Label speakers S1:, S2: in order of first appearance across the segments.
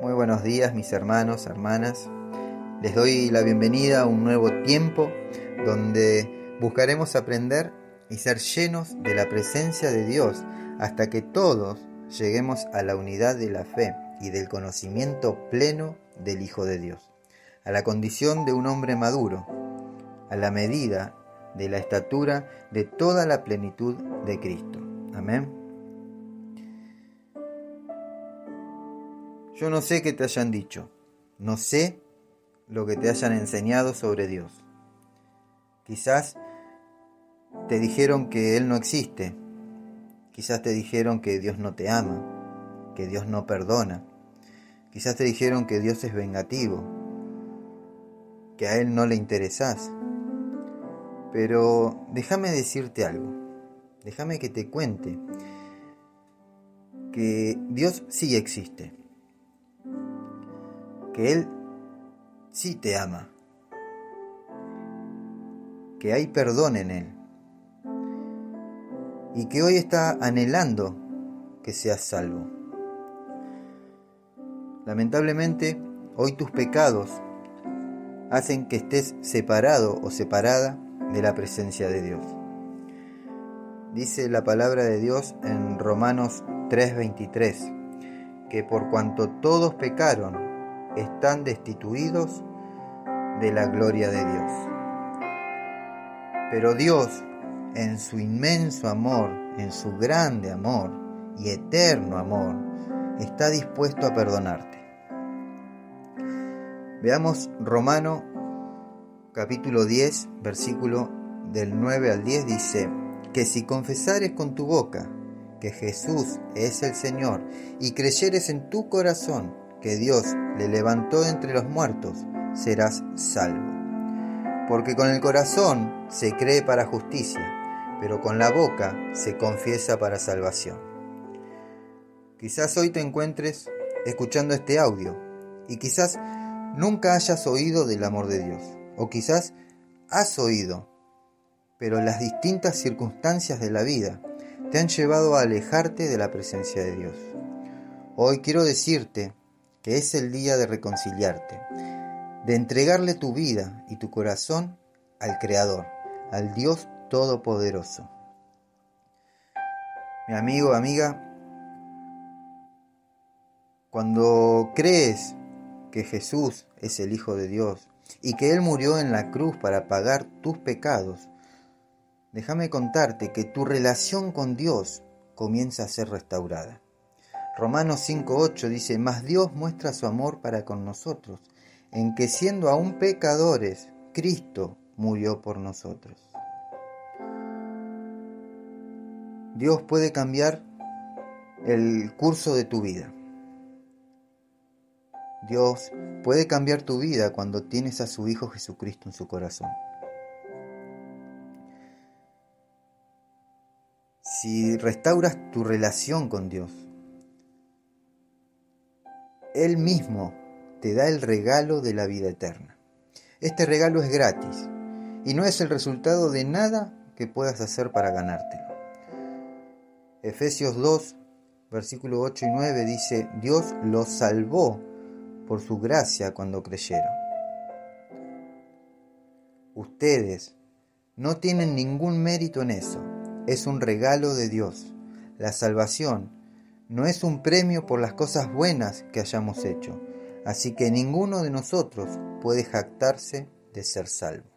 S1: Muy buenos días mis hermanos, hermanas. Les doy la bienvenida a un nuevo tiempo donde buscaremos aprender y ser llenos de la presencia de Dios hasta que todos lleguemos a la unidad de la fe y del conocimiento pleno del Hijo de Dios, a la condición de un hombre maduro, a la medida de la estatura de toda la plenitud de Cristo. Amén. Yo no sé qué te hayan dicho, no sé lo que te hayan enseñado sobre Dios. Quizás te dijeron que Él no existe, quizás te dijeron que Dios no te ama, que Dios no perdona, quizás te dijeron que Dios es vengativo, que a Él no le interesás. Pero déjame decirte algo, déjame que te cuente que Dios sí existe que Él sí te ama, que hay perdón en Él y que hoy está anhelando que seas salvo. Lamentablemente, hoy tus pecados hacen que estés separado o separada de la presencia de Dios. Dice la palabra de Dios en Romanos 3:23, que por cuanto todos pecaron están destituidos de la gloria de Dios. Pero Dios, en su inmenso amor, en su grande amor y eterno amor, está dispuesto a perdonarte. Veamos Romano capítulo 10, versículo del 9 al 10 dice, que si confesares con tu boca que Jesús es el Señor y creyeres en tu corazón que Dios le levantó entre los muertos, serás salvo. Porque con el corazón se cree para justicia, pero con la boca se confiesa para salvación. Quizás hoy te encuentres escuchando este audio y quizás nunca hayas oído del amor de Dios, o quizás has oído, pero las distintas circunstancias de la vida te han llevado a alejarte de la presencia de Dios. Hoy quiero decirte que es el día de reconciliarte, de entregarle tu vida y tu corazón al Creador, al Dios Todopoderoso. Mi amigo, amiga, cuando crees que Jesús es el Hijo de Dios y que Él murió en la cruz para pagar tus pecados, déjame contarte que tu relación con Dios comienza a ser restaurada. Romanos 5.8 dice, Mas Dios muestra su amor para con nosotros, en que siendo aún pecadores, Cristo murió por nosotros. Dios puede cambiar el curso de tu vida. Dios puede cambiar tu vida cuando tienes a su Hijo Jesucristo en su corazón. Si restauras tu relación con Dios, él mismo te da el regalo de la vida eterna. Este regalo es gratis y no es el resultado de nada que puedas hacer para ganártelo. Efesios 2, versículo 8 y 9 dice, Dios los salvó por su gracia cuando creyeron. Ustedes no tienen ningún mérito en eso, es un regalo de Dios. La salvación no es un premio por las cosas buenas que hayamos hecho, así que ninguno de nosotros puede jactarse de ser salvo.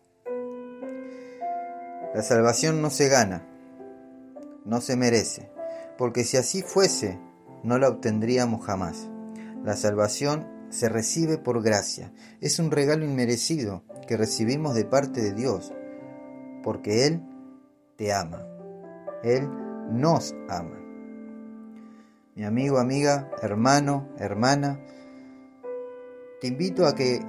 S1: La salvación no se gana, no se merece, porque si así fuese, no la obtendríamos jamás. La salvación se recibe por gracia, es un regalo inmerecido que recibimos de parte de Dios, porque Él te ama, Él nos ama mi amigo, amiga, hermano, hermana, te invito a que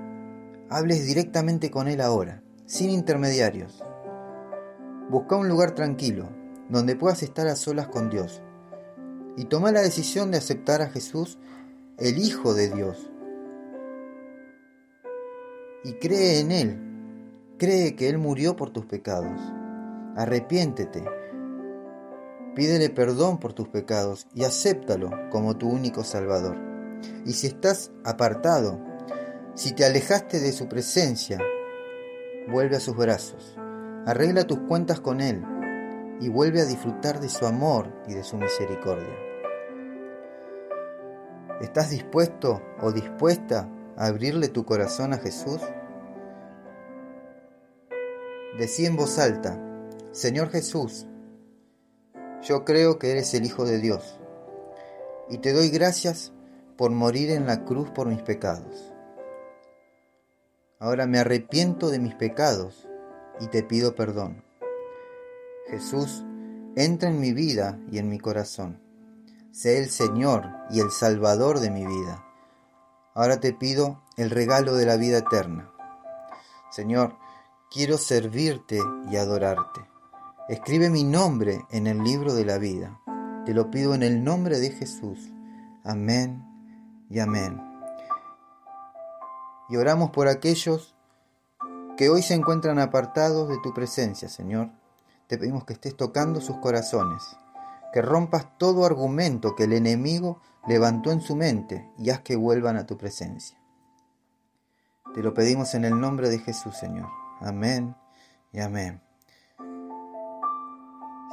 S1: hables directamente con Él ahora, sin intermediarios. Busca un lugar tranquilo, donde puedas estar a solas con Dios, y toma la decisión de aceptar a Jesús, el Hijo de Dios. Y cree en Él, cree que Él murió por tus pecados. Arrepiéntete Pídele perdón por tus pecados y acéptalo como tu único Salvador. Y si estás apartado, si te alejaste de su presencia, vuelve a sus brazos, arregla tus cuentas con Él y vuelve a disfrutar de su amor y de su misericordia. ¿Estás dispuesto o dispuesta a abrirle tu corazón a Jesús? Decí en voz alta, Señor Jesús, yo creo que eres el Hijo de Dios y te doy gracias por morir en la cruz por mis pecados. Ahora me arrepiento de mis pecados y te pido perdón. Jesús, entra en mi vida y en mi corazón. Sé el Señor y el Salvador de mi vida. Ahora te pido el regalo de la vida eterna. Señor, quiero servirte y adorarte. Escribe mi nombre en el libro de la vida. Te lo pido en el nombre de Jesús. Amén y amén. Y oramos por aquellos que hoy se encuentran apartados de tu presencia, Señor. Te pedimos que estés tocando sus corazones que rompas todo argumento que el enemigo levantó en su mente y haz que vuelvan a tu presencia. Te lo pedimos en el nombre de Jesús, Señor. Amén y amén.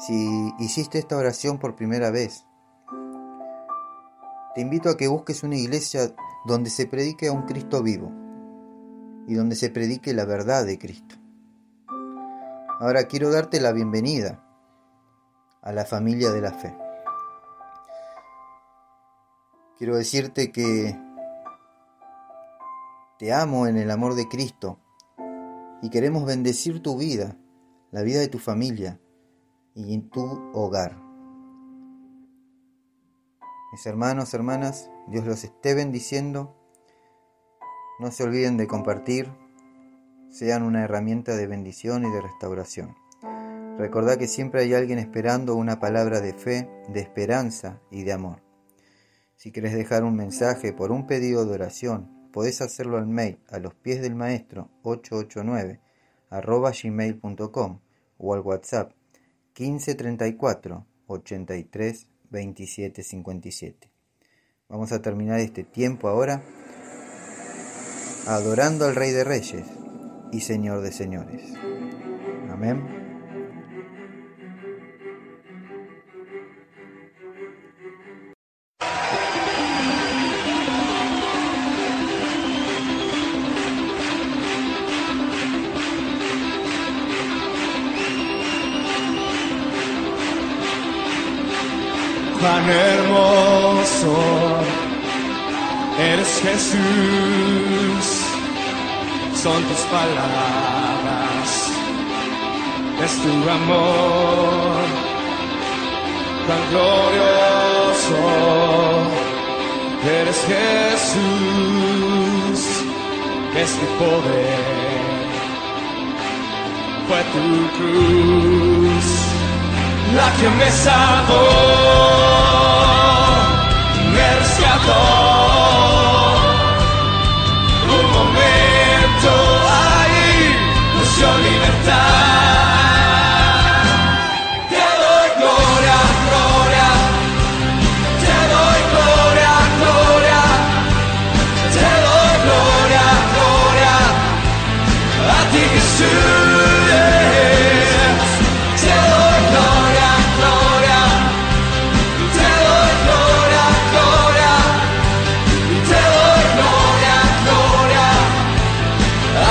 S1: Si hiciste esta oración por primera vez, te invito a que busques una iglesia donde se predique a un Cristo vivo y donde se predique la verdad de Cristo. Ahora quiero darte la bienvenida a la familia de la fe. Quiero decirte que te amo en el amor de Cristo y queremos bendecir tu vida, la vida de tu familia y en tu hogar. Mis hermanos, hermanas, Dios los esté bendiciendo. No se olviden de compartir, sean una herramienta de bendición y de restauración. Recordá que siempre hay alguien esperando una palabra de fe, de esperanza y de amor. Si quieres dejar un mensaje por un pedido de oración, podés hacerlo al mail a los pies del maestro 889 arroba gmail.com o al WhatsApp 1534 83 27 57. Vamos a terminar este tiempo ahora adorando al Rey de Reyes y Señor de Señores. Amén.
S2: Cuán hermoso eres Jesús, son tus palabras, es tu amor, tan glorioso eres Jesús, es tu poder, fue tu cruz la que me salvó, me rescató. Un momento ahí nos dio libertad.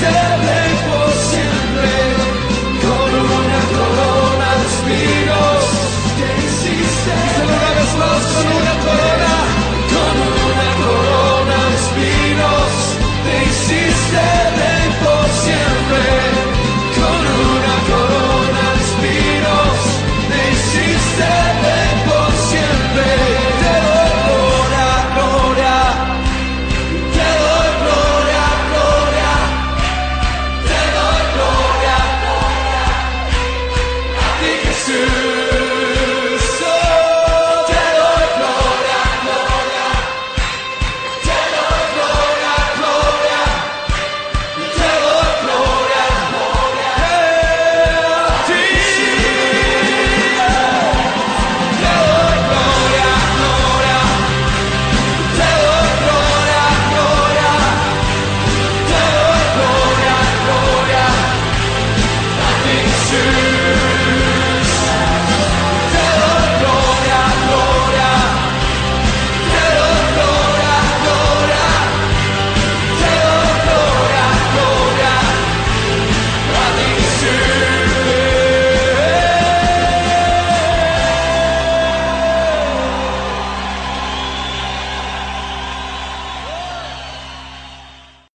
S2: Con